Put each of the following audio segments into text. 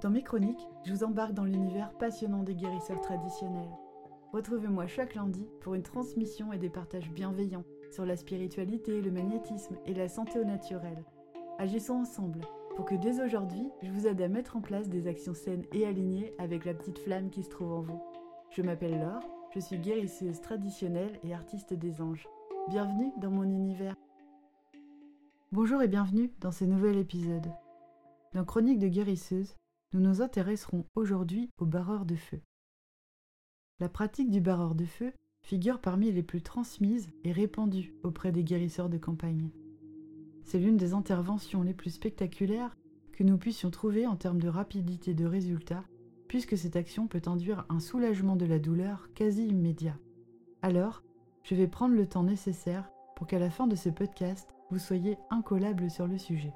Dans mes chroniques, je vous embarque dans l'univers passionnant des guérisseurs traditionnels. Retrouvez-moi chaque lundi pour une transmission et des partages bienveillants sur la spiritualité, le magnétisme et la santé au naturel. Agissons ensemble pour que dès aujourd'hui, je vous aide à mettre en place des actions saines et alignées avec la petite flamme qui se trouve en vous. Je m'appelle Laure, je suis guérisseuse traditionnelle et artiste des anges. Bienvenue dans mon univers. Bonjour et bienvenue dans ce nouvel épisode. Dans Chronique de guérisseuse, nous nous intéresserons aujourd'hui au barreur de feu. La pratique du barreur de feu figure parmi les plus transmises et répandues auprès des guérisseurs de campagne. C'est l'une des interventions les plus spectaculaires que nous puissions trouver en termes de rapidité de résultat, puisque cette action peut induire un soulagement de la douleur quasi immédiat. Alors, je vais prendre le temps nécessaire pour qu'à la fin de ce podcast, vous soyez incollable sur le sujet.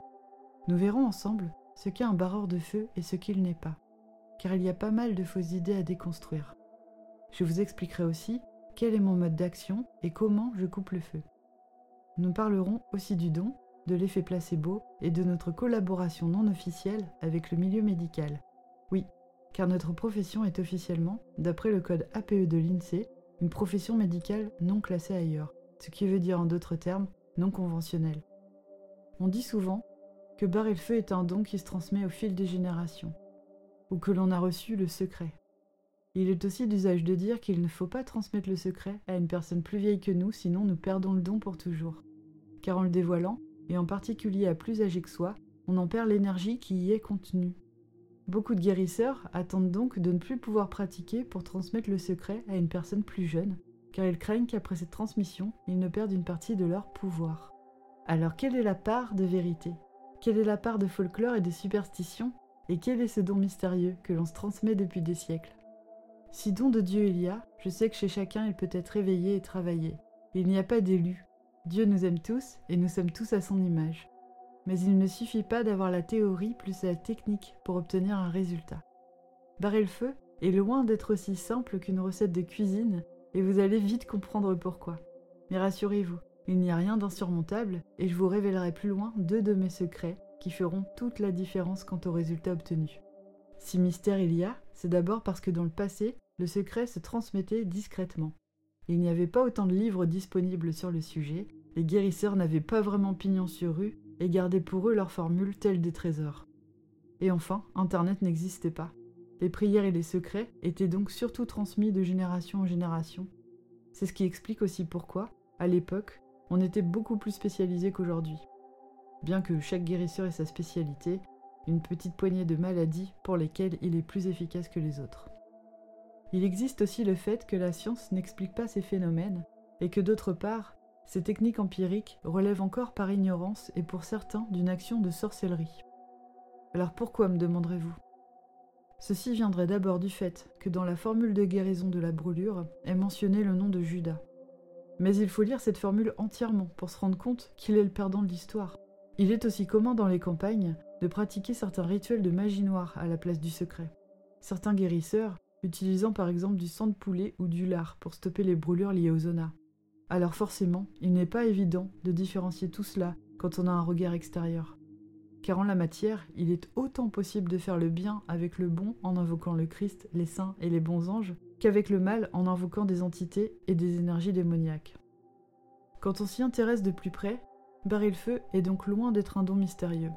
Nous verrons ensemble ce qu'est un barreur de feu et ce qu'il n'est pas, car il y a pas mal de fausses idées à déconstruire. Je vous expliquerai aussi quel est mon mode d'action et comment je coupe le feu. Nous parlerons aussi du don, de l'effet placebo et de notre collaboration non officielle avec le milieu médical. Oui, car notre profession est officiellement, d'après le code APE de l'INSEE, une profession médicale non classée ailleurs, ce qui veut dire en d'autres termes non conventionnelle. On dit souvent que barrer le feu est un don qui se transmet au fil des générations, ou que l'on a reçu le secret. Il est aussi d'usage de dire qu'il ne faut pas transmettre le secret à une personne plus vieille que nous, sinon nous perdons le don pour toujours. Car en le dévoilant, et en particulier à plus âgé que soi, on en perd l'énergie qui y est contenue. Beaucoup de guérisseurs attendent donc de ne plus pouvoir pratiquer pour transmettre le secret à une personne plus jeune, car ils craignent qu'après cette transmission, ils ne perdent une partie de leur pouvoir. Alors quelle est la part de vérité? Quelle est la part de folklore et de superstition Et quel est ce don mystérieux que l'on se transmet depuis des siècles? Si don de Dieu il y a, je sais que chez chacun il peut être réveillé et travaillé. Il n'y a pas d'élu. Dieu nous aime tous et nous sommes tous à son image. Mais il ne suffit pas d'avoir la théorie plus la technique pour obtenir un résultat. Barrer le feu est loin d'être aussi simple qu'une recette de cuisine et vous allez vite comprendre pourquoi. Mais rassurez-vous, il n'y a rien d'insurmontable et je vous révélerai plus loin deux de mes secrets qui feront toute la différence quant au résultat obtenu. Si mystère il y a, c'est d'abord parce que dans le passé, le secret se transmettait discrètement. Il n'y avait pas autant de livres disponibles sur le sujet, les guérisseurs n'avaient pas vraiment pignon sur rue et gardaient pour eux leurs formules telles des trésors. Et enfin, Internet n'existait pas. Les prières et les secrets étaient donc surtout transmis de génération en génération. C'est ce qui explique aussi pourquoi, à l'époque, on était beaucoup plus spécialisé qu'aujourd'hui. Bien que chaque guérisseur ait sa spécialité, une petite poignée de maladies pour lesquelles il est plus efficace que les autres. Il existe aussi le fait que la science n'explique pas ces phénomènes et que d'autre part, ces techniques empiriques relèvent encore par ignorance et pour certains d'une action de sorcellerie. Alors pourquoi me demanderez-vous? Ceci viendrait d'abord du fait que dans la formule de guérison de la brûlure est mentionné le nom de Judas, mais il faut lire cette formule entièrement pour se rendre compte qu'il est le perdant de l'histoire. Il est aussi commun dans les campagnes de pratiquer certains rituels de magie noire à la place du secret. Certains guérisseurs utilisant par exemple du sang de poulet ou du lard pour stopper les brûlures liées aux zonas. Alors forcément, il n'est pas évident de différencier tout cela quand on a un regard extérieur. Car en la matière, il est autant possible de faire le bien avec le bon en invoquant le Christ, les saints et les bons anges, qu'avec le mal en invoquant des entités et des énergies démoniaques. Quand on s'y intéresse de plus près, barrer le feu est donc loin d'être un don mystérieux.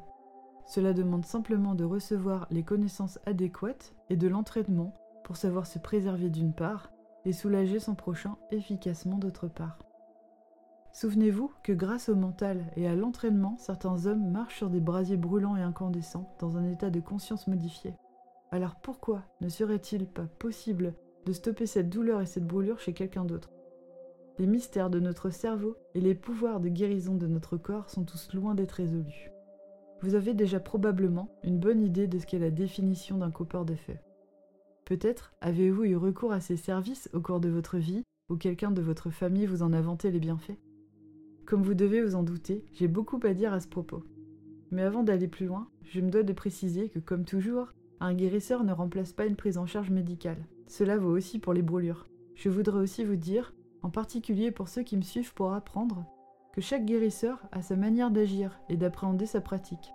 Cela demande simplement de recevoir les connaissances adéquates et de l'entraînement pour savoir se préserver d'une part et soulager son prochain efficacement d'autre part. Souvenez-vous que grâce au mental et à l'entraînement, certains hommes marchent sur des brasiers brûlants et incandescents dans un état de conscience modifié. Alors pourquoi ne serait-il pas possible de stopper cette douleur et cette brûlure chez quelqu'un d'autre. Les mystères de notre cerveau et les pouvoirs de guérison de notre corps sont tous loin d'être résolus. Vous avez déjà probablement une bonne idée de ce qu'est la définition d'un coupeur de feu. Peut-être avez-vous eu recours à ces services au cours de votre vie ou quelqu'un de votre famille vous en a vanté les bienfaits. Comme vous devez vous en douter, j'ai beaucoup à dire à ce propos. Mais avant d'aller plus loin, je me dois de préciser que, comme toujours, un guérisseur ne remplace pas une prise en charge médicale. Cela vaut aussi pour les brûlures. Je voudrais aussi vous dire, en particulier pour ceux qui me suivent pour apprendre, que chaque guérisseur a sa manière d'agir et d'appréhender sa pratique,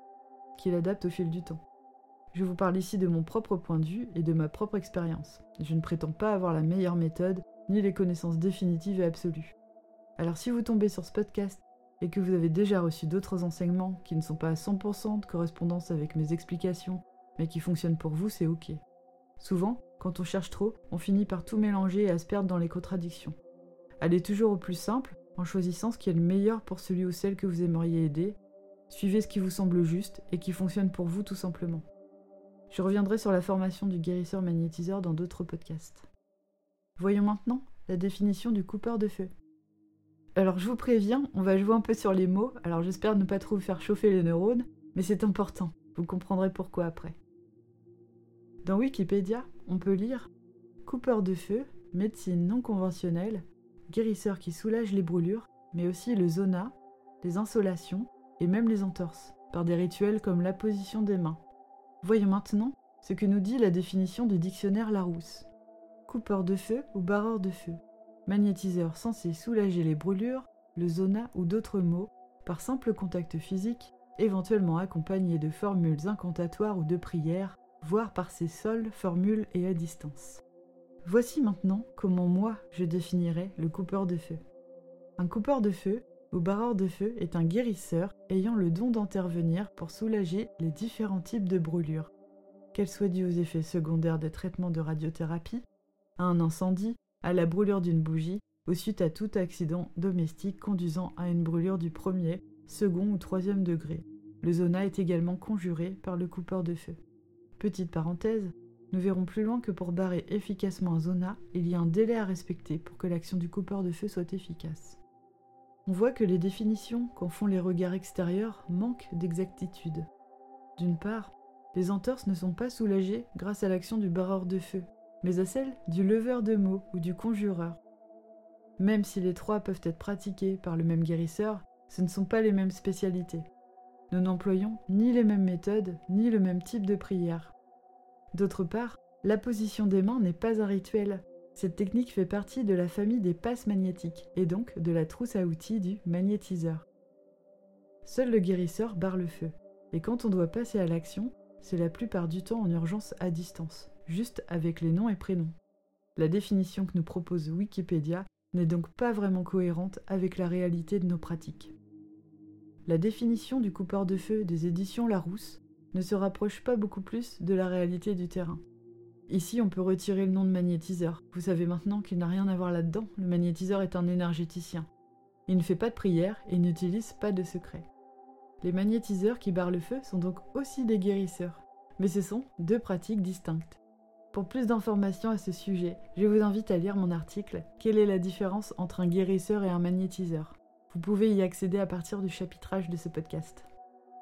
qu'il adapte au fil du temps. je vous parle ici de mon propre point de vue et de ma propre expérience. Je ne prétends pas avoir la meilleure méthode, ni les connaissances définitives et absolues. Alors si vous tombez sur ce podcast et que vous avez déjà reçu d'autres enseignements qui ne sont pas à 100% de correspondance avec mes explications, mais qui fonctionnent pour vous, c'est ok. Souvent, quand on cherche trop, on finit par tout mélanger et à se perdre dans les contradictions. Allez toujours au plus simple, en choisissant ce qui est le meilleur pour celui ou celle que vous aimeriez aider. Suivez ce qui vous semble juste et qui fonctionne pour vous tout simplement. Je reviendrai sur la formation du guérisseur magnétiseur dans d'autres podcasts. Voyons maintenant la définition du coupeur de feu. Alors je vous préviens, on va jouer un peu sur les mots, alors j'espère ne pas trop vous faire chauffer les neurones, mais c'est important, vous comprendrez pourquoi après. Dans Wikipédia, on peut lire Coupeur de feu, médecine non conventionnelle, guérisseur qui soulage les brûlures, mais aussi le zona, les insolations et même les entorses, par des rituels comme l'apposition des mains. Voyons maintenant ce que nous dit la définition du dictionnaire Larousse. Coupeur de feu ou barreur de feu magnétiseur censé soulager les brûlures, le zona ou d'autres maux, par simple contact physique, éventuellement accompagné de formules incantatoires ou de prières, voire par ces seules formules et à distance. Voici maintenant comment moi je définirais le coupeur de feu. Un coupeur de feu ou barreur de feu est un guérisseur ayant le don d'intervenir pour soulager les différents types de brûlures, qu'elles soient dues aux effets secondaires des traitements de radiothérapie, à un incendie, à la brûlure d'une bougie ou suite à tout accident domestique conduisant à une brûlure du premier, second ou troisième degré. Le zona est également conjuré par le coupeur de feu. Petite parenthèse, nous verrons plus loin que pour barrer efficacement un zona, il y a un délai à respecter pour que l'action du coupeur de feu soit efficace. On voit que les définitions qu'en font les regards extérieurs manquent d'exactitude. D'une part, les entorses ne sont pas soulagées grâce à l'action du barreur de feu, mais à celle du leveur de mots ou du conjureur. Même si les trois peuvent être pratiqués par le même guérisseur, ce ne sont pas les mêmes spécialités. Nous n'employons ni les mêmes méthodes, ni le même type de prière. D'autre part, la position des mains n'est pas un rituel. Cette technique fait partie de la famille des passes magnétiques, et donc de la trousse à outils du magnétiseur. Seul le guérisseur barre le feu, et quand on doit passer à l'action, c'est la plupart du temps en urgence à distance juste avec les noms et prénoms. La définition que nous propose Wikipédia n'est donc pas vraiment cohérente avec la réalité de nos pratiques. La définition du coupeur de feu des éditions Larousse ne se rapproche pas beaucoup plus de la réalité du terrain. Ici, on peut retirer le nom de magnétiseur. Vous savez maintenant qu'il n'a rien à voir là-dedans. Le magnétiseur est un énergéticien. Il ne fait pas de prière et n'utilise pas de secret. Les magnétiseurs qui barrent le feu sont donc aussi des guérisseurs, mais ce sont deux pratiques distinctes. Pour plus d'informations à ce sujet, je vous invite à lire mon article Quelle est la différence entre un guérisseur et un magnétiseur? Vous pouvez y accéder à partir du chapitrage de ce podcast.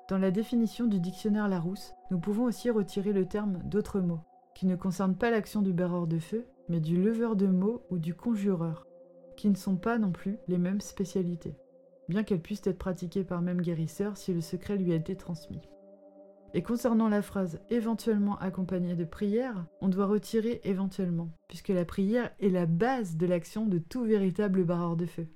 Dans la définition du dictionnaire Larousse, nous pouvons aussi retirer le terme d'autres mots, qui ne concernent pas l'action du barreur de feu, mais du leveur de mots ou du conjureur, qui ne sont pas non plus les mêmes spécialités, bien qu'elles puissent être pratiquées par même guérisseur si le secret lui a été transmis. Et concernant la phrase éventuellement accompagnée de prière, on doit retirer éventuellement, puisque la prière est la base de l'action de tout véritable barreur de feu.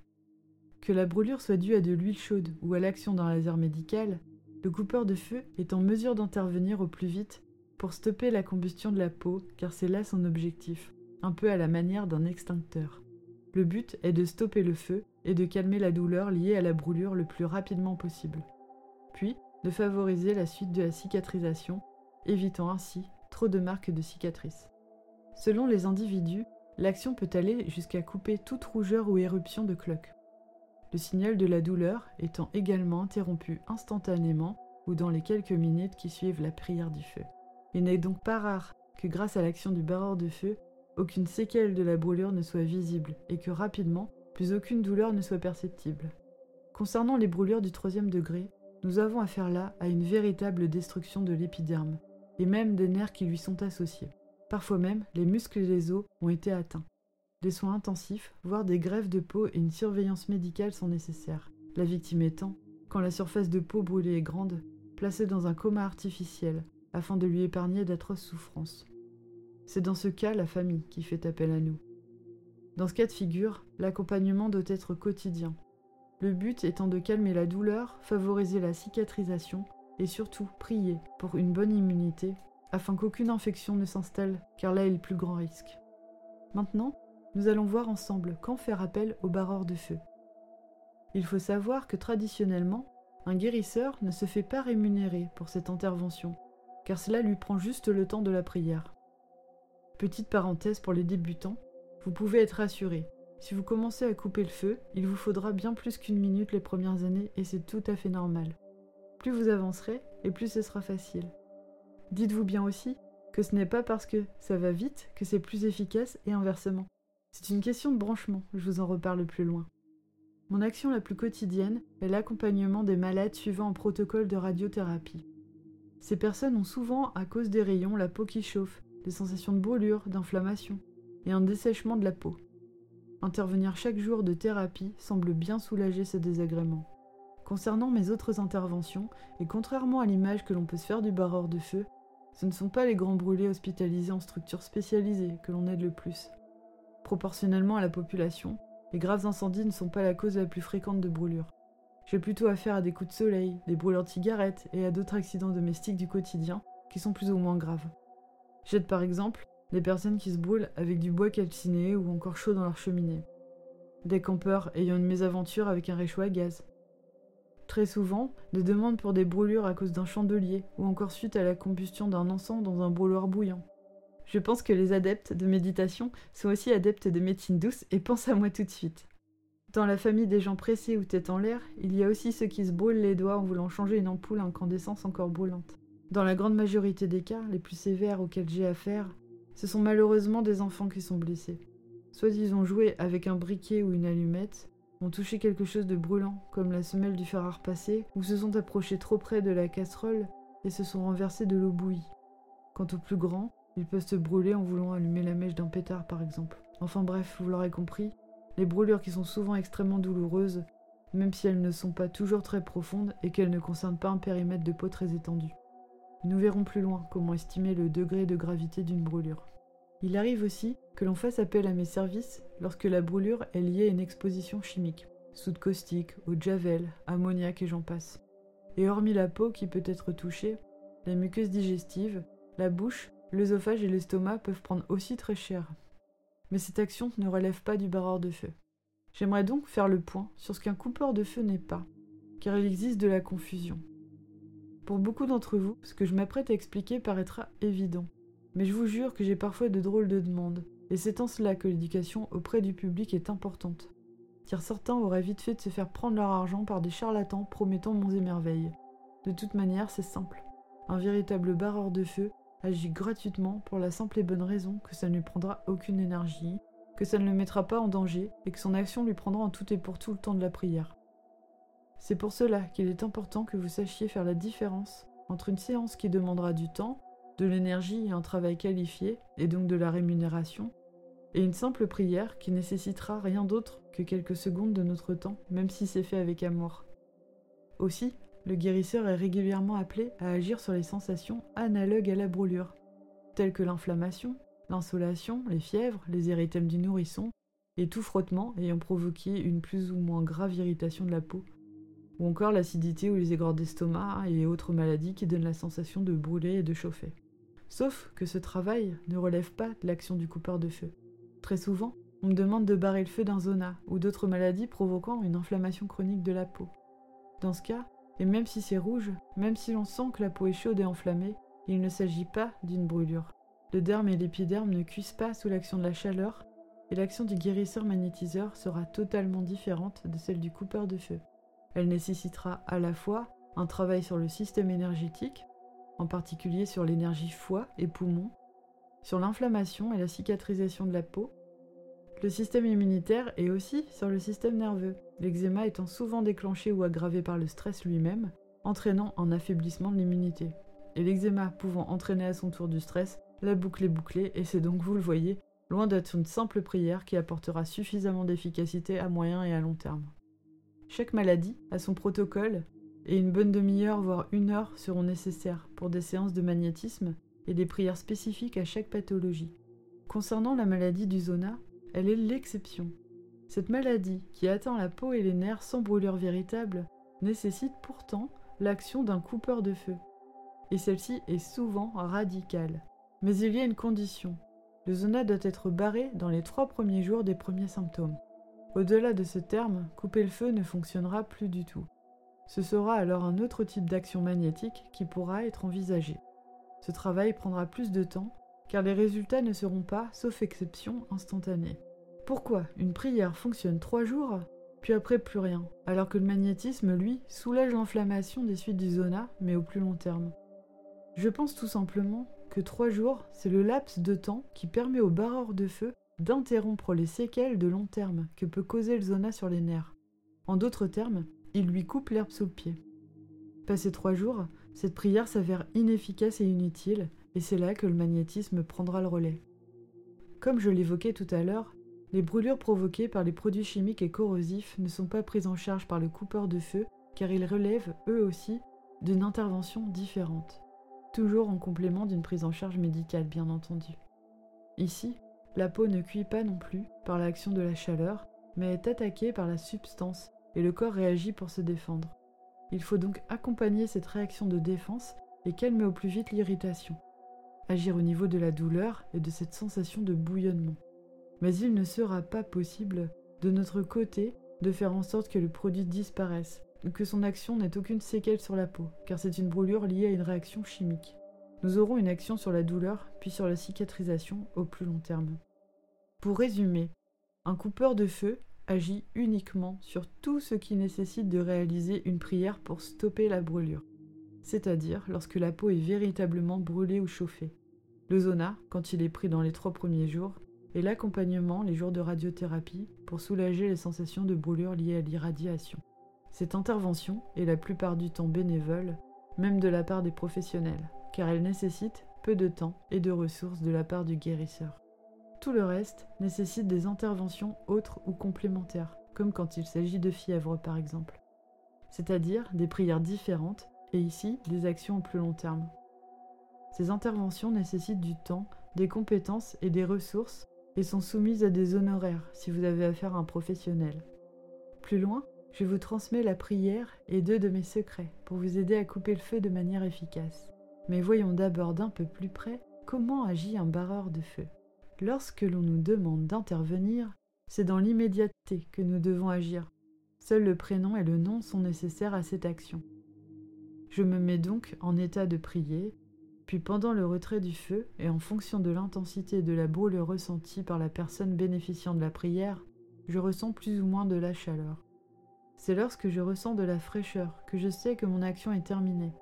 Que la brûlure soit due à de l'huile chaude ou à l'action d'un laser médical, le coupeur de feu est en mesure d'intervenir au plus vite pour stopper la combustion de la peau, car c'est là son objectif, un peu à la manière d'un extincteur. Le but est de stopper le feu et de calmer la douleur liée à la brûlure le plus rapidement possible. Puis, de favoriser la suite de la cicatrisation, évitant ainsi trop de marques de cicatrices. Selon les individus, l'action peut aller jusqu'à couper toute rougeur ou éruption de cloque. Le signal de la douleur étant également interrompu instantanément ou dans les quelques minutes qui suivent la prière du feu. Il n'est donc pas rare que grâce à l'action du barreur de feu, aucune séquelle de la brûlure ne soit visible et que rapidement, plus aucune douleur ne soit perceptible. Concernant les brûlures du troisième degré, nous avons affaire là à une véritable destruction de l'épiderme, et même des nerfs qui lui sont associés. Parfois même, les muscles et les os ont été atteints. Des soins intensifs, voire des greffes de peau et une surveillance médicale sont nécessaires, la victime étant, quand la surface de peau brûlée est grande, placée dans un coma artificiel, afin de lui épargner d'atroces souffrances. C'est dans ce cas la famille qui fait appel à nous. Dans ce cas de figure, l'accompagnement doit être quotidien, le but étant de calmer la douleur, favoriser la cicatrisation et surtout prier pour une bonne immunité afin qu'aucune infection ne s'installe, car là est le plus grand risque. Maintenant, nous allons voir ensemble quand faire appel au barreur de feu. Il faut savoir que traditionnellement, un guérisseur ne se fait pas rémunérer pour cette intervention, car cela lui prend juste le temps de la prière. Petite parenthèse pour les débutants, vous pouvez être assuré, si vous commencez à couper le feu, il vous faudra bien plus qu'une minute les premières années et c'est tout à fait normal. Plus vous avancerez et plus ce sera facile. Dites-vous bien aussi que ce n'est pas parce que ça va vite que c'est plus efficace et inversement. C'est une question de branchement, je vous en reparle plus loin. Mon action la plus quotidienne est l'accompagnement des malades suivant un protocole de radiothérapie. Ces personnes ont souvent, à cause des rayons, la peau qui chauffe, des sensations de brûlure, d'inflammation et un dessèchement de la peau. Intervenir chaque jour de thérapie semble bien soulager ces désagréments. Concernant mes autres interventions, et contrairement à l'image que l'on peut se faire du barreur de feu, ce ne sont pas les grands brûlés hospitalisés en structures spécialisées que l'on aide le plus. Proportionnellement à la population, les graves incendies ne sont pas la cause la plus fréquente de brûlures. J'ai plutôt affaire à des coups de soleil, des brûlures de cigarettes et à d'autres accidents domestiques du quotidien qui sont plus ou moins graves. J'aide par exemple des personnes qui se brûlent avec du bois calciné ou encore chaud dans leur cheminée, des campeurs ayant une mésaventure avec un réchaud à gaz. Très souvent, des demandes pour des brûlures à cause d'un chandelier ou encore suite à la combustion d'un encens dans un brûloir bouillant. Je pense que les adeptes de méditation sont aussi adeptes de médecine douce et pensent à moi tout de suite. Dans la famille des gens pressés ou tête en l'air, il y a aussi ceux qui se brûlent les doigts en voulant changer une ampoule à incandescence encore brûlante. Dans la grande majorité des cas, les plus sévères auxquels j'ai affaire, ce sont malheureusement des enfants qui sont blessés. Soit ils ont joué avec un briquet ou une allumette, ont touché quelque chose de brûlant, comme la semelle du fer à repasser, ou se sont approchés trop près de la casserole et se sont renversés de l'eau bouillie. Quant aux plus grands, ils peuvent se brûler en voulant allumer la mèche d'un pétard par exemple. Enfin bref, vous l'aurez compris, les brûlures qui sont souvent extrêmement douloureuses, même si elles ne sont pas toujours très profondes et qu'elles ne concernent pas un périmètre de peau très étendu. Nous verrons plus loin comment estimer le degré de gravité d'une brûlure. Il arrive aussi que l'on fasse appel à mes services lorsque la brûlure est liée à une exposition chimique, soude caustique, eau de javel, ammoniac et j'en passe. Et hormis la peau qui peut être touchée, la muqueuse digestive, la bouche, l'œsophage et l'estomac peuvent prendre aussi très cher. Mais cette action ne relève pas du barreur de feu. J'aimerais donc faire le point sur ce qu'un coupeur de feu n'est pas, car il existe de la confusion. Pour beaucoup d'entre vous, ce que je m'apprête à expliquer paraîtra évident, mais je vous jure que j'ai parfois de drôles de demandes, et c'est en cela que l'éducation auprès du public est importante. Car certains auraient vite fait de se faire prendre leur argent par des charlatans promettant monts et merveilles. De toute manière, c'est simple. Un véritable barreur de feu agit gratuitement pour la simple et bonne raison que ça ne lui prendra aucune énergie, que ça ne le mettra pas en danger et que son action lui prendra en tout et pour tout le temps de la prière. C'est pour cela qu'il est important que vous sachiez faire la différence entre une séance qui demandera du temps, de l'énergie et un travail qualifié, et donc de la rémunération, et une simple prière qui nécessitera rien d'autre que quelques secondes de notre temps, même si c'est fait avec amour. Aussi, le guérisseur est régulièrement appelé à agir sur les sensations analogues à la brûlure, telles que l'inflammation, l'insolation, les fièvres, les érythèmes du nourrisson, et tout frottement ayant provoqué une plus ou moins grave irritation de la peau, ou encore l'acidité ou les aigreurs d'estomac et autres maladies qui donnent la sensation de brûler et de chauffer. Sauf que ce travail ne relève pas de l'action du coupeur de feu. Très souvent, on me demande de barrer le feu d'un zona ou d'autres maladies provoquant une inflammation chronique de la peau. Dans ce cas, et même si c'est rouge, même si l'on sent que la peau est chaude et enflammée, il ne s'agit pas d'une brûlure. Le derme et l'épiderme ne cuisent pas sous l'action de la chaleur, et l'action du guérisseur magnétiseur sera totalement différente de celle du coupeur de feu. Elle nécessitera à la fois un travail sur le système énergétique, en particulier sur l'énergie foie et poumon, sur l'inflammation et la cicatrisation de la peau, le système immunitaire et aussi sur le système nerveux, l'eczéma étant souvent déclenché ou aggravé par le stress lui-même, entraînant un affaiblissement de l'immunité. Et l'eczéma pouvant entraîner à son tour du stress, la boucle est bouclée et c'est donc, vous le voyez, loin d'être une simple prière qui apportera suffisamment d'efficacité à moyen et à long terme. Chaque maladie a son protocole et une bonne demi-heure voire une heure seront nécessaires pour des séances de magnétisme et des prières spécifiques à chaque pathologie. Concernant la maladie du zona, elle est l'exception. Cette maladie, qui atteint la peau et les nerfs sans brûlure véritable, nécessite pourtant l'action d'un coupeur de feu. et celle-ci est souvent radicale. Mais il y a une condition. Le zona doit être barré dans les trois premiers jours des premiers symptômes. Au-delà de ce terme, couper le feu ne fonctionnera plus du tout. Ce sera alors un autre type d'action magnétique qui pourra être envisagé. Ce travail prendra plus de temps car les résultats ne seront pas, sauf exception, instantanés. Pourquoi une prière fonctionne trois jours, puis après plus rien, alors que le magnétisme, lui, soulage l'inflammation des suites du zona, mais au plus long terme? Je pense tout simplement que trois jours, c'est le laps de temps qui permet au barreur de feu d'interrompre les séquelles de long terme que peut causer le zona sur les nerfs. En d'autres termes, il lui coupe l'herbe sous le pied. Passé trois jours, cette prière s'avère inefficace et inutile, et c'est là que le magnétisme prendra le relais. Comme je l'évoquais tout à l'heure, les brûlures provoquées par les produits chimiques et corrosifs ne sont pas prises en charge par le coupeur de feu car ils relèvent, eux aussi, d'une intervention différente, toujours en complément d'une prise en charge médicale bien entendu. Ici, la peau ne cuit pas non plus par l'action de la chaleur, mais est attaquée par la substance et le corps réagit pour se défendre. Il faut donc accompagner cette réaction de défense et calmer au plus vite l'irritation. Agir au niveau de la douleur et de cette sensation de bouillonnement. Mais il ne sera pas possible, de notre côté, de faire en sorte que le produit disparaisse, ou que son action n'ait aucune séquelle sur la peau, car c'est une brûlure liée à une réaction chimique. Nous aurons une action sur la douleur, puis sur la cicatrisation au plus long terme. Pour résumer, un coupeur de feu agit uniquement sur tout ce qui nécessite de réaliser une prière pour stopper la brûlure, c'est-à-dire lorsque la peau est véritablement brûlée ou chauffée. Le zona, quand il est pris dans les trois premiers jours, et l'accompagnement les jours de radiothérapie pour soulager les sensations de brûlure liées à l'irradiation. Cette intervention est la plupart du temps bénévole, même de la part des professionnels, car elle nécessite peu de temps et de ressources de la part du guérisseur. Tout le reste nécessite des interventions autres ou complémentaires, comme quand il s'agit de fièvre par exemple. C'est-à-dire des prières différentes ici des actions au plus long terme. Ces interventions nécessitent du temps, des compétences et des ressources et sont soumises à des honoraires si vous avez affaire à un professionnel. Plus loin, je vous transmets la prière et deux de mes secrets pour vous aider à couper le feu de manière efficace. Mais voyons d'abord d'un peu plus près comment agit un barreur de feu. Lorsque l'on nous demande d'intervenir, c'est dans l'immédiateté que nous devons agir. Seul le prénom et le nom sont nécessaires à cette action. Je me mets donc en état de prier puis pendant le retrait du feu, et en fonction de l'intensité de la brûlure ressentie par la personne bénéficiant de la prière, je ressens plus ou moins de la chaleur. C'est lorsque je ressens de la fraîcheur que je sais que mon action est terminée.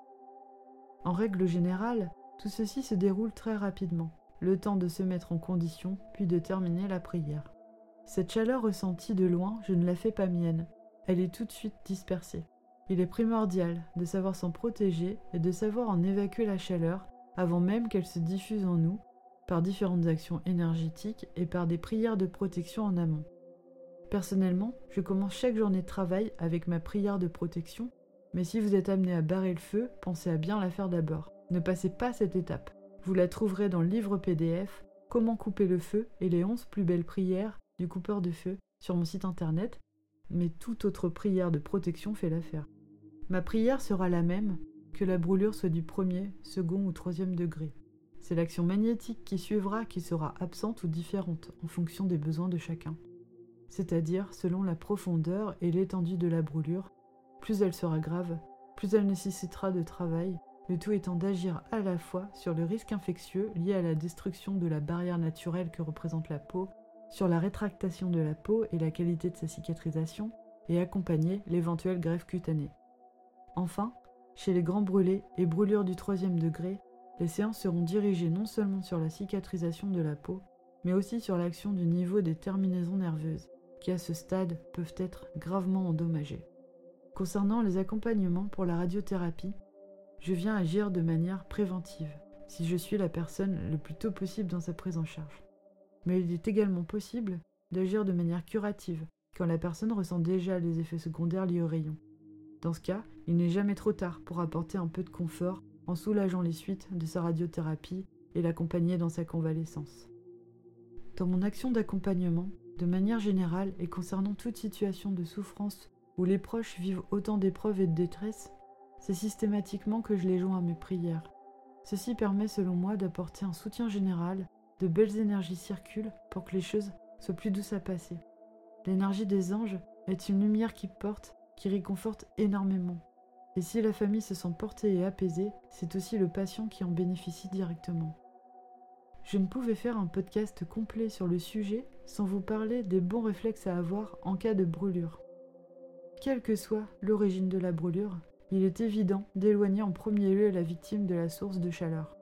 En règle générale, tout ceci se déroule très rapidement, le temps de se mettre en condition, puis de terminer la prière. Cette chaleur ressentie de loin, je ne la fais pas mienne, elle est tout de suite dispersée. Il est primordial de savoir s'en protéger et de savoir en évacuer la chaleur avant même qu'elle se diffuse en nous, par différentes actions énergétiques et par des prières de protection en amont. Personnellement, je commence chaque journée de travail avec ma prière de protection, mais si vous êtes amené à barrer le feu, pensez à bien la faire d'abord. Ne passez pas cette étape. Vous la trouverez dans le livre PDF Comment couper le feu et les 11 plus belles prières du coupeur de feu sur mon site internet, mais toute autre prière de protection fait l'affaire. Ma prière sera la même, que la brûlure soit du premier, second ou troisième degré. C'est l'action magnétique qui suivra qui sera absente ou différente en fonction des besoins de chacun. C'est-à-dire selon la profondeur et l'étendue de la brûlure, plus elle sera grave, plus elle nécessitera de travail, le tout étant d'agir à la fois sur le risque infectieux lié à la destruction de la barrière naturelle que représente la peau, sur la rétractation de la peau et la qualité de sa cicatrisation, et accompagner l'éventuelle greffe cutanée. Enfin, chez les grands brûlés et brûlures du troisième degré, les séances seront dirigées non seulement sur la cicatrisation de la peau, mais aussi sur l'action du niveau des terminaisons nerveuses, qui à ce stade peuvent être gravement endommagées. Concernant les accompagnements pour la radiothérapie, je viens agir de manière préventive, si je suis la personne le plus tôt possible dans sa prise en charge. Mais il est également possible d'agir de manière curative, quand la personne ressent déjà les effets secondaires liés au rayon. Dans ce cas, il n'est jamais trop tard pour apporter un peu de confort en soulageant les suites de sa radiothérapie et l'accompagner dans sa convalescence. Dans mon action d'accompagnement, de manière générale et concernant toute situation de souffrance où les proches vivent autant d'épreuves et de détresse, c'est systématiquement que je les joins à mes prières, Ceci permet selon moi d'apporter un soutien général, de belles énergies circulent pour que les choses soient plus douces à passer. L'énergie des anges est une lumière qui porte, qui réconforte énormément. Et si la famille se sent portée et apaisée, c'est aussi le patient qui en bénéficie directement. Je ne pouvais faire un podcast complet sur le sujet sans vous parler des bons réflexes à avoir en cas de brûlure. Quelle que soit l'origine de la brûlure, il est évident d'éloigner en premier lieu la victime de la source de chaleur.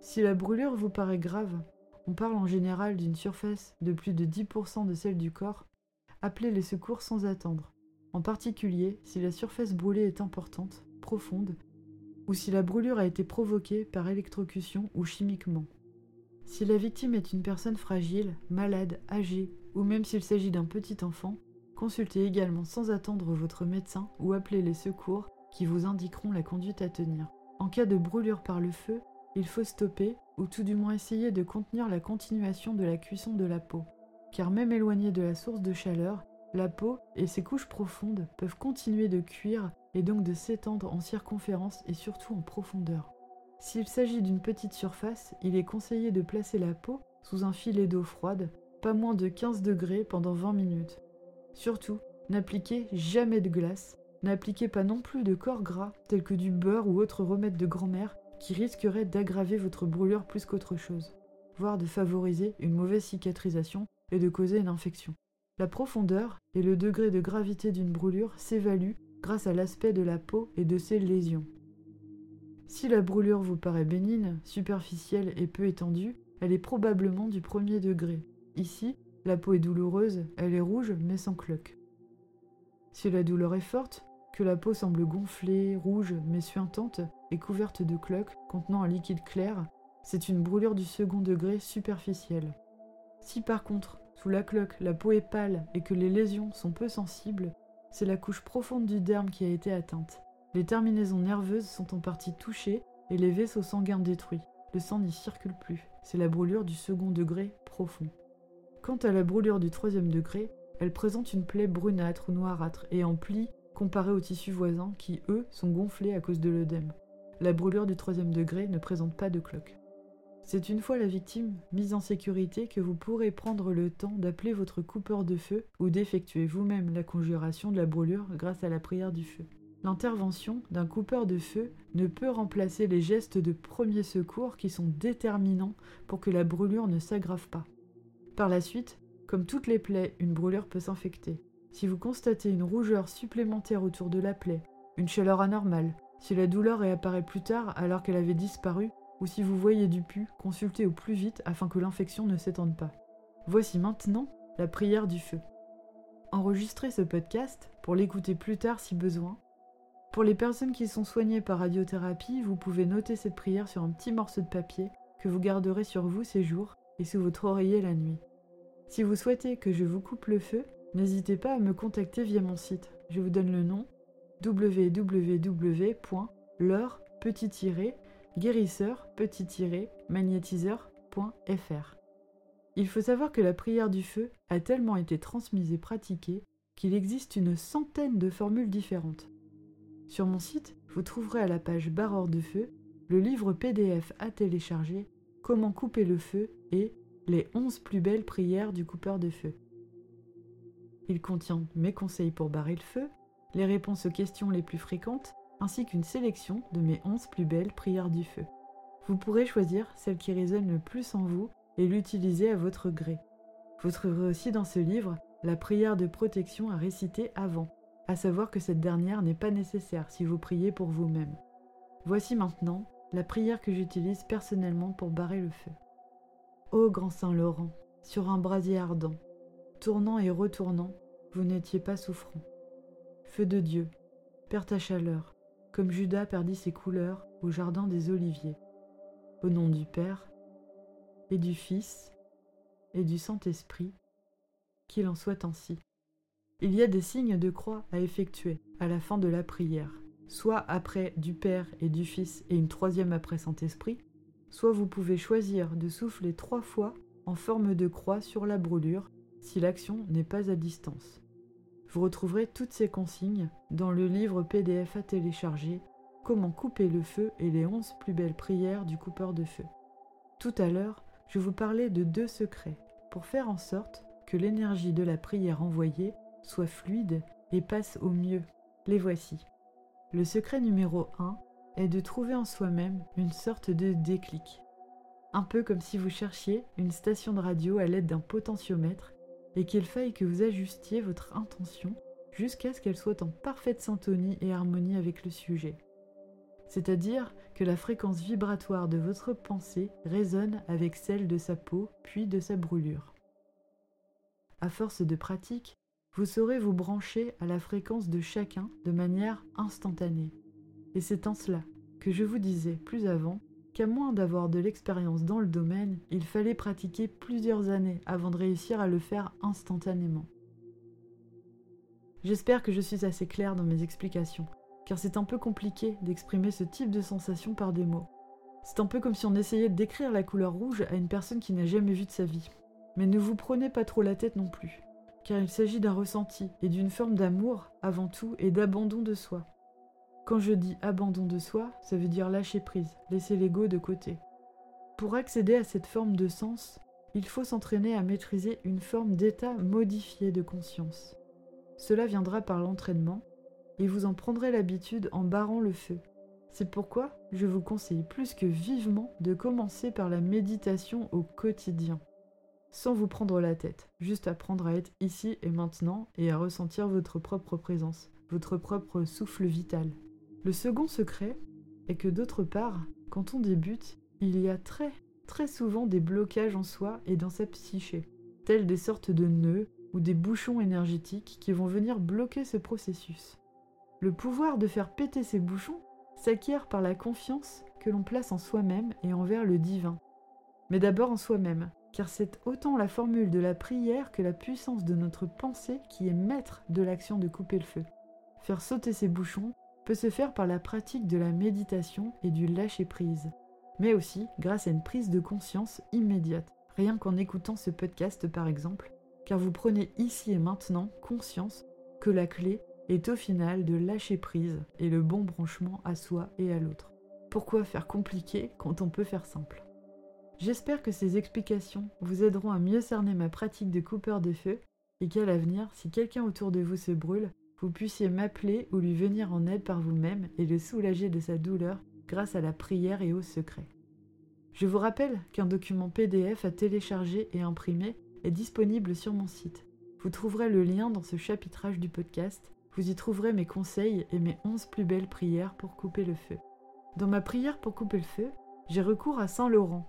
Si la brûlure vous paraît grave, on parle en général d'une surface de plus de 10% de celle du corps, appelez les secours sans attendre, en particulier si la surface brûlée est importante, profonde, ou si la brûlure a été provoquée par électrocution ou chimiquement. Si la victime est une personne fragile, malade, âgée, ou même s'il s'agit d'un petit enfant, consultez également sans attendre votre médecin ou appelez les secours qui vous indiqueront la conduite à tenir. En cas de brûlure par le feu, il faut stopper ou tout du moins essayer de contenir la continuation de la cuisson de la peau. Car même éloignée de la source de chaleur, la peau et ses couches profondes peuvent continuer de cuire et donc de s'étendre en circonférence et surtout en profondeur. S'il s'agit d'une petite surface, il est conseillé de placer la peau sous un filet d'eau froide, pas moins de 15 degrés pendant 20 minutes. Surtout, n'appliquez jamais de glace, n'appliquez pas non plus de corps gras tels que du beurre ou autre remède de grand-mère qui risquerait d'aggraver votre brûlure plus qu'autre chose, voire de favoriser une mauvaise cicatrisation et de causer une infection. La profondeur et le degré de gravité d'une brûlure s'évaluent grâce à l'aspect de la peau et de ses lésions. Si la brûlure vous paraît bénigne, superficielle et peu étendue, elle est probablement du premier degré. Ici, la peau est douloureuse, elle est rouge mais sans cloque. Si la douleur est forte, que la peau semble gonflée, rouge mais suintante et couverte de cloques contenant un liquide clair, c'est une brûlure du second degré superficielle. Si par contre, sous la cloque, la peau est pâle et que les lésions sont peu sensibles, c'est la couche profonde du derme qui a été atteinte. Les terminaisons nerveuses sont en partie touchées et les vaisseaux sanguins détruits. Le sang n'y circule plus. C'est la brûlure du second degré profond. Quant à la brûlure du troisième degré, elle présente une plaie brunâtre ou noirâtre et en pli comparée aux tissus voisins qui, eux, sont gonflés à cause de l'œdème. La brûlure du troisième degré ne présente pas de cloque. C'est une fois la victime mise en sécurité que vous pourrez prendre le temps d'appeler votre coupeur de feu ou d'effectuer vous-même la conjuration de la brûlure grâce à la prière du feu. L'intervention d'un coupeur de feu ne peut remplacer les gestes de premier secours qui sont déterminants pour que la brûlure ne s'aggrave pas. Par la suite, comme toutes les plaies, une brûlure peut s'infecter. Si vous constatez une rougeur supplémentaire autour de la plaie, une chaleur anormale, si la douleur réapparaît plus tard alors qu'elle avait disparu, ou si vous voyez du pu, consultez au plus vite afin que l'infection ne s'étende pas. Voici maintenant la prière du feu. Enregistrez ce podcast pour l'écouter plus tard si besoin pour les personnes qui sont soignées par radiothérapie, vous pouvez noter cette prière sur un petit morceau de papier que vous garderez sur vous ces jours et sous votre oreiller la nuit. Si vous souhaitez que je vous coupe le feu, n'hésitez pas à me contacter via mon site. Je vous donne le nom www.leur guérisseur magnétiseur.fr. Il faut savoir que la prière du feu a tellement été transmise et pratiquée qu'il existe une centaine de formules différentes. Sur mon site, vous trouverez à la page Barreur de feu le livre PDF à télécharger Comment couper le feu et les 11 plus belles prières du coupeur de feu. Il contient mes conseils pour barrer le feu, les réponses aux questions les plus fréquentes, ainsi qu'une sélection de mes 11 plus belles prières du feu. Vous pourrez choisir celle qui résonne le plus en vous et l'utiliser à votre gré. Vous trouverez aussi dans ce livre la prière de protection à réciter avant, à savoir que cette dernière n'est pas nécessaire si vous priez pour vous-même. Voici maintenant la prière que j'utilise personnellement pour barrer le feu. Ô grand Saint Laurent, sur un brasier ardent, tournant et retournant, vous n'étiez pas souffrant. Feu de Dieu, perds ta chaleur, comme Judas perdit ses couleurs au jardin des Oliviers. Au nom du Père, et du Fils, et du Saint-Esprit, qu'il en soit ainsi. Il y a des signes de croix à effectuer à la fin de la prière, soit après du Père et du Fils et une troisième après Saint-Esprit, soit vous pouvez choisir de souffler trois fois en forme de croix sur la brûlure si l'action n'est pas à distance. Vous retrouverez toutes ces consignes dans le livre PDF à télécharger Comment couper le feu et les onze plus belles prières du coupeur de feu. Tout à l'heure, je vous parlais de deux secrets pour faire en sorte que l'énergie de la prière envoyée soit fluide et passe au mieux. Les voici. Le secret numéro 1 est de trouver en soi-même une sorte de déclic. Un peu comme si vous cherchiez une station de radio à l'aide d'un potentiomètre et qu'il faille que vous ajustiez votre intention jusqu'à ce qu'elle soit en parfaite syntonie et harmonie avec le sujet. C'est-à-dire que la fréquence vibratoire de votre pensée résonne avec celle de sa peau puis de sa brûlure. À force de pratique, vous saurez vous brancher à la fréquence de chacun de manière instantanée. Et c'est en cela que je vous disais plus avant qu'à moins d'avoir de l'expérience dans le domaine, il fallait pratiquer plusieurs années avant de réussir à le faire instantanément. J'espère que je suis assez claire dans mes explications, car c'est un peu compliqué d'exprimer ce type de sensation par des mots. C'est un peu comme si on essayait de décrire la couleur rouge à une personne qui n'a jamais vu de sa vie. Mais ne vous prenez pas trop la tête non plus, car il s'agit d'un ressenti et d'une forme d'amour avant tout et d'abandon de soi. Quand je dis abandon de soi, ça veut dire lâcher prise, laisser l'ego de côté. Pour accéder à cette forme de sens, il faut s'entraîner à maîtriser une forme d'état modifié de conscience. Cela viendra par l'entraînement, et vous en prendrez l'habitude en barrant le feu. C'est pourquoi je vous conseille plus que vivement de commencer par la méditation au quotidien, sans vous prendre la tête, juste apprendre à être ici et maintenant et à ressentir votre propre présence, votre propre souffle vital. Le second secret est que d'autre part, quand on débute, il y a très très souvent des blocages en soi et dans sa psyché, tels des sortes de nœuds ou des bouchons énergétiques qui vont venir bloquer ce processus. Le pouvoir de faire péter ces bouchons s'acquiert par la confiance que l'on place en soi-même et envers le divin. Mais d'abord en soi-même, car c'est autant la formule de la prière que la puissance de notre pensée qui est maître de l'action de couper le feu. Faire sauter ces bouchons se faire par la pratique de la méditation et du lâcher-prise, mais aussi grâce à une prise de conscience immédiate, rien qu'en écoutant ce podcast par exemple, car vous prenez ici et maintenant conscience que la clé est au final de lâcher prise et le bon branchement à soi et à l'autre. Pourquoi faire compliqué quand on peut faire simple? J'espère que ces explications vous aideront à mieux cerner ma pratique de coupeur de feu et qu'à l'avenir, si quelqu'un autour de vous se brûle, vous puissiez m'appeler ou lui venir en aide par vous-même et le soulager de sa douleur grâce à la prière et au secret. Je vous rappelle qu'un document PDF à télécharger et imprimer est disponible sur mon site. Vous trouverez le lien dans ce chapitrage du podcast. Vous y trouverez mes conseils et mes 11 plus belles prières pour couper le feu. Dans ma prière pour couper le feu, j'ai recours à Saint Laurent.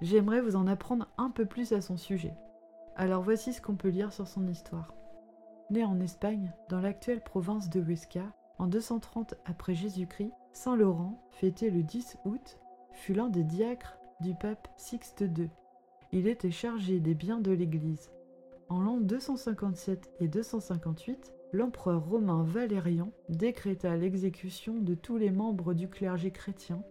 J'aimerais vous en apprendre un peu plus à son sujet. Alors voici ce qu'on peut lire sur son histoire. Né en Espagne, dans l'actuelle province de Huesca, en 230 après Jésus-Christ, Saint Laurent, fêté le 10 août, fut l'un des diacres du pape Sixte II. Il était chargé des biens de l'Église. En l'an 257 et 258, l'empereur romain Valérian décréta l'exécution de tous les membres du clergé chrétien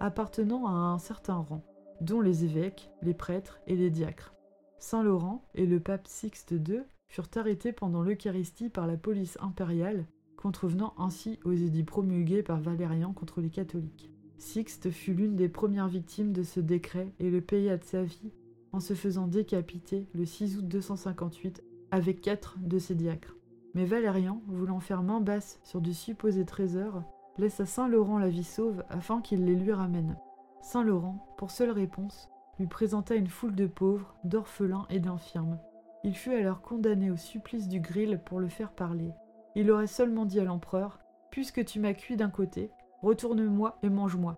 appartenant à un certain rang, dont les évêques, les prêtres et les diacres. Saint Laurent et le pape Sixte II furent arrêtés pendant l'Eucharistie par la police impériale, contrevenant ainsi aux édits promulgués par Valérian contre les catholiques. Sixte fut l'une des premières victimes de ce décret et le paya de sa vie en se faisant décapiter le 6 août 258 avec quatre de ses diacres. Mais Valérian, voulant faire main basse sur du supposé trésor, laisse à Saint Laurent la vie sauve afin qu'il les lui ramène. Saint Laurent, pour seule réponse, lui présenta une foule de pauvres, d'orphelins et d'infirmes, il fut alors condamné au supplice du grill pour le faire parler. Il aurait seulement dit à l'empereur Puisque tu m'as cuit d'un côté, retourne-moi et mange-moi.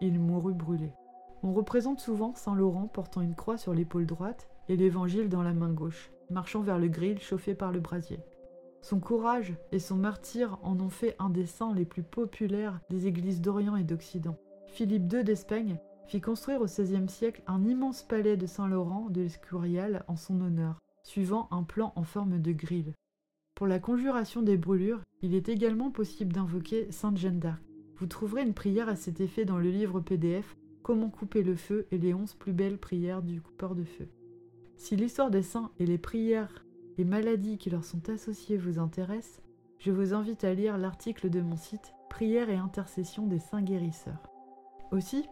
Il mourut brûlé. On représente souvent Saint Laurent portant une croix sur l'épaule droite et l'évangile dans la main gauche, marchant vers le grill chauffé par le brasier. Son courage et son martyr en ont fait un des saints les plus populaires des églises d'Orient et d'Occident. Philippe II d'Espagne fit construire au XVIe siècle un immense palais de Saint-Laurent de l'Escurial en son honneur suivant un plan en forme de grille. Pour la conjuration des brûlures, il est également possible d'invoquer Sainte Jeanne d'Arc. Vous trouverez une prière à cet effet dans le livre PDF Comment couper le feu et les onze plus belles prières du coupeur de feu. Si l'histoire des saints et les prières et maladies qui leur sont associées vous intéressent, je vous invite à lire l'article de mon site prière et intercession des saints guérisseurs. Aussi,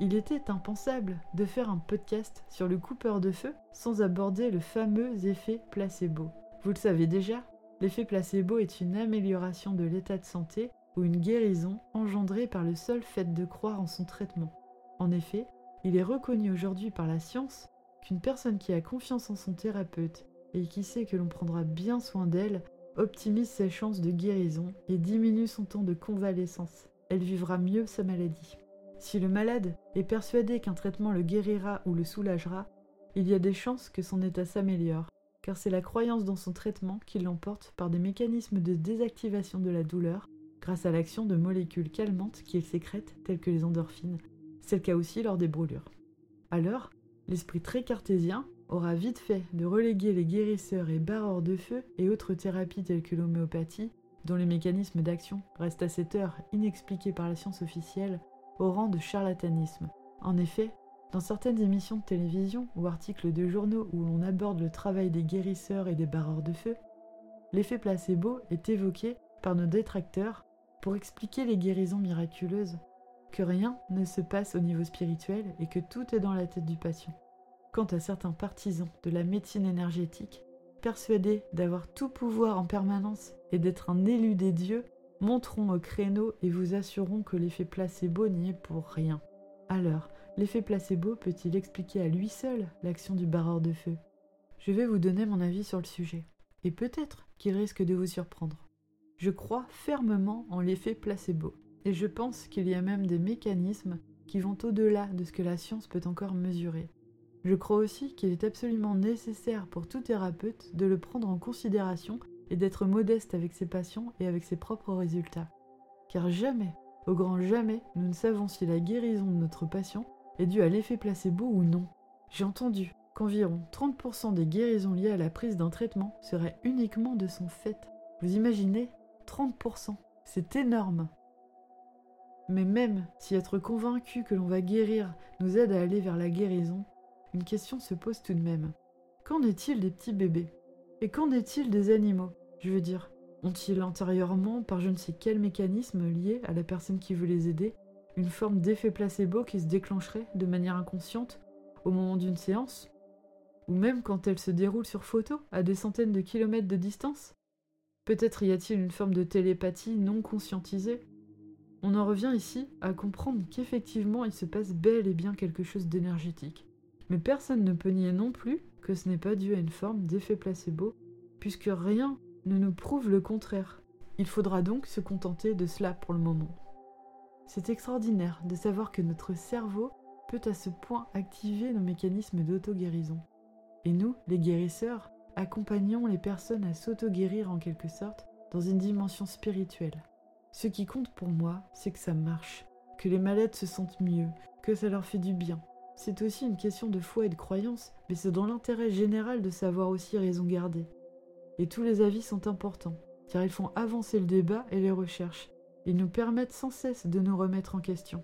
il était impensable de faire un podcast sur le coupeur de feu sans aborder le fameux effet placebo. Vous le savez déjà, l'effet placebo est une amélioration de l'état de santé ou une guérison engendrée par le seul fait de croire en son traitement. En effet, il est reconnu aujourd'hui par la science qu'une personne qui a confiance en son thérapeute et qui sait que l'on prendra bien soin d'elle optimise ses chances de guérison et diminue son temps de convalescence. Elle vivra mieux sa maladie. Si le malade est persuadé qu'un traitement le guérira ou le soulagera, il y a des chances que son état s'améliore, car c'est la croyance dans son traitement qui l'emporte par des mécanismes de désactivation de la douleur grâce à l'action de molécules calmantes qu'il sécrète telles que les endorphines. C'est le cas aussi lors des brûlures. Alors, l'esprit très cartésien aura vite fait de reléguer les guérisseurs et barreurs de feu et autres thérapies telles que l'homéopathie, dont les mécanismes d'action restent à cette heure inexpliqués par la science officielle, au rang de charlatanisme. En effet, dans certaines émissions de télévision ou articles de journaux où l'on aborde le travail des guérisseurs et des barreurs de feu, l'effet placebo est évoqué par nos détracteurs pour expliquer les guérisons miraculeuses, que rien ne se passe au niveau spirituel et que tout est dans la tête du patient. Quant à certains partisans de la médecine énergétique, persuadés d'avoir tout pouvoir en permanence et d'être un élu des dieux, monteront au créneau et vous assureront que l'effet placebo n'y est pour rien. Alors, l'effet placebo peut-il expliquer à lui seul l'action du barreur de feu? Je vais vous donner mon avis sur le sujet, et peut-être qu'il risque de vous surprendre. Je crois fermement en l'effet placebo, et je pense qu'il y a même des mécanismes qui vont au-delà de ce que la science peut encore mesurer. Je crois aussi qu'il est absolument nécessaire pour tout thérapeute de le prendre en considération et d'être modeste avec ses patients et avec ses propres résultats. Car jamais, au grand jamais, nous ne savons si la guérison de notre patient est due à l'effet placebo ou non. J'ai entendu qu'environ 30% des guérisons liées à la prise d'un traitement seraient uniquement de son fait. Vous imaginez 30%, c'est énorme. Mais même si être convaincu que l'on va guérir nous aide à aller vers la guérison, une question se pose tout de même. Qu'en est-il des petits bébés? Et qu'en est-il des animaux? Je veux dire, ont-ils antérieurement, par je ne sais quel mécanisme lié à la personne qui veut les aider, une forme d'effet placebo qui se déclencherait de manière inconsciente au moment d'une séance? Ou même quand elle se déroule sur photo, à des centaines de kilomètres de distance? Peut-être y a-t-il une forme de télépathie non conscientisée? On en revient ici à comprendre qu'effectivement il se passe bel et bien quelque chose d'énergétique. Mais personne ne peut nier non plus que ce n'est pas dû à une forme d'effet placebo, puisque rien nous prouve le contraire. Il faudra donc se contenter de cela pour le moment. C'est extraordinaire de savoir que notre cerveau peut à ce point activer nos mécanismes d'auto-guérison. Et nous, les guérisseurs, accompagnons les personnes à s'auto-guérir en quelque sorte dans une dimension spirituelle. Ce qui compte pour moi, c'est que ça marche, que les malades se sentent mieux, que ça leur fait du bien, c'est aussi une question de foi et de croyance, mais c'est dans l'intérêt général de savoir aussi raison garder. Et tous les avis sont importants, car ils font avancer le débat et les recherches. Ils nous permettent sans cesse de nous remettre en question.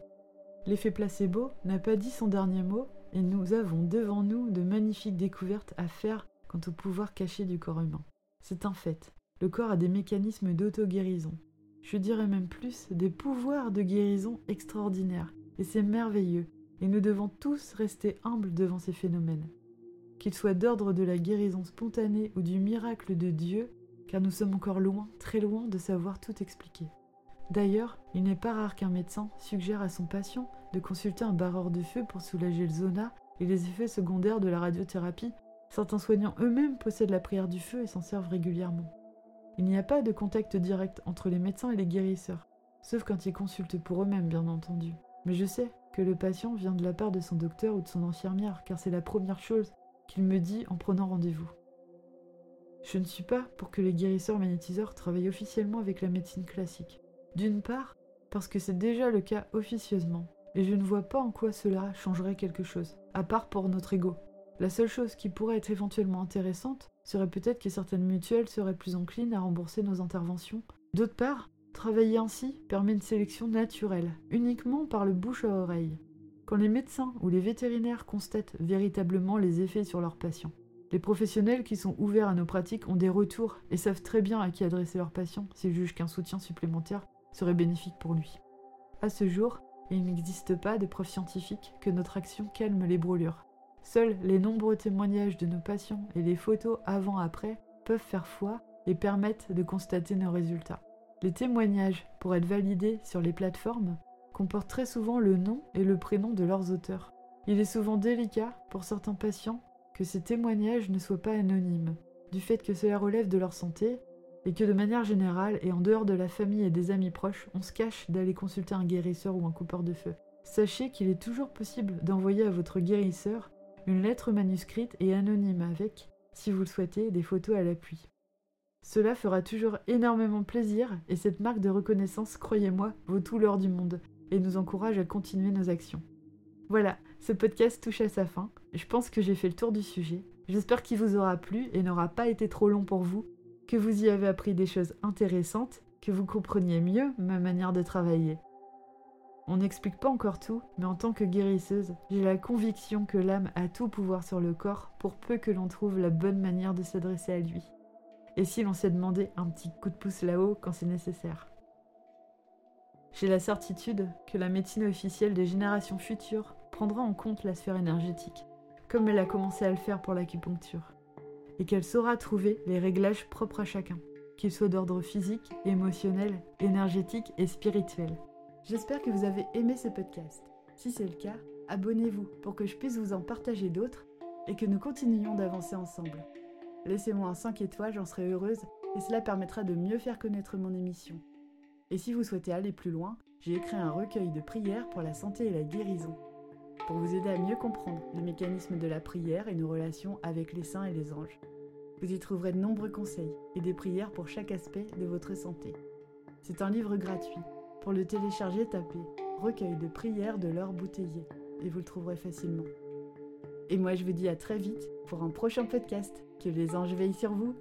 L'effet placebo n'a pas dit son dernier mot, et nous avons devant nous de magnifiques découvertes à faire quant au pouvoir caché du corps humain. C'est un fait. Le corps a des mécanismes d'auto-guérison. Je dirais même plus des pouvoirs de guérison extraordinaires. Et c'est merveilleux et nous devons tous rester humbles devant ces phénomènes. Qu'ils soient d'ordre de la guérison spontanée ou du miracle de Dieu, car nous sommes encore loin, très loin de savoir tout expliquer. D'ailleurs, il n'est pas rare qu'un médecin suggère à son patient de consulter un barreur de feu pour soulager le zona et les effets secondaires de la radiothérapie. Certains soignants eux-mêmes possèdent la prière du feu et s'en servent régulièrement. Il n'y a pas de contact direct entre les médecins et les guérisseurs, sauf quand ils consultent pour eux-mêmes, bien entendu. Mais je sais que le patient vient de la part de son docteur ou de son infirmière, car c'est la première chose qu'il me dit en prenant rendez-vous. Je ne suis pas pour que les guérisseurs magnétiseurs travaillent officiellement avec la médecine classique. D'une part, parce que c'est déjà le cas officieusement, et je ne vois pas en quoi cela changerait quelque chose, à part pour notre ego. La seule chose qui pourrait être éventuellement intéressante serait peut-être que certaines mutuelles seraient plus enclines à rembourser nos interventions. D'autre part, Travailler ainsi permet une sélection naturelle, uniquement par le bouche à oreille. Quand les médecins ou les vétérinaires constatent véritablement les effets sur leurs patients. Les professionnels qui sont ouverts à nos pratiques ont des retours et savent très bien à qui adresser leurs patients s'ils jugent qu'un soutien supplémentaire serait bénéfique pour lui. À ce jour, il n'existe pas de preuve scientifique que notre action calme les brûlures. Seuls les nombreux témoignages de nos patients et les photos avant-après peuvent faire foi et permettent de constater nos résultats. Les témoignages, pour être validés sur les plateformes, comportent très souvent le nom et le prénom de leurs auteurs. Il est souvent délicat pour certains patients que ces témoignages ne soient pas anonymes, du fait que cela relève de leur santé et que de manière générale et en dehors de la famille et des amis proches, on se cache d'aller consulter un guérisseur ou un coupeur de feu. Sachez qu'il est toujours possible d'envoyer à votre guérisseur une lettre manuscrite et anonyme avec, si vous le souhaitez, des photos à l'appui. Cela fera toujours énormément plaisir et cette marque de reconnaissance, croyez-moi, vaut tout l'or du monde et nous encourage à continuer nos actions. Voilà, ce podcast touche à sa fin. Je pense que j'ai fait le tour du sujet. J'espère qu'il vous aura plu et n'aura pas été trop long pour vous, que vous y avez appris des choses intéressantes, que vous compreniez mieux ma manière de travailler. On n'explique pas encore tout, mais en tant que guérisseuse, j'ai la conviction que l'âme a tout pouvoir sur le corps pour peu que l'on trouve la bonne manière de s'adresser à lui. Et si l'on s'est demandé un petit coup de pouce là-haut quand c'est nécessaire. J'ai la certitude que la médecine officielle des générations futures prendra en compte la sphère énergétique, comme elle a commencé à le faire pour l'acupuncture, et qu'elle saura trouver les réglages propres à chacun, qu'ils soient d'ordre physique, émotionnel, énergétique et spirituel. J'espère que vous avez aimé ce podcast. Si c'est le cas, abonnez-vous pour que je puisse vous en partager d'autres et que nous continuions d'avancer ensemble. Laissez-moi un 5 étoiles, j'en serai heureuse et cela permettra de mieux faire connaître mon émission. Et si vous souhaitez aller plus loin, j'ai écrit un recueil de prières pour la santé et la guérison, pour vous aider à mieux comprendre les mécanismes de la prière et nos relations avec les saints et les anges. Vous y trouverez de nombreux conseils et des prières pour chaque aspect de votre santé. C'est un livre gratuit. Pour le télécharger, tapez Recueil de prières de l'or bouteillé et vous le trouverez facilement. Et moi je vous dis à très vite pour un prochain podcast. Que les anges veillent sur vous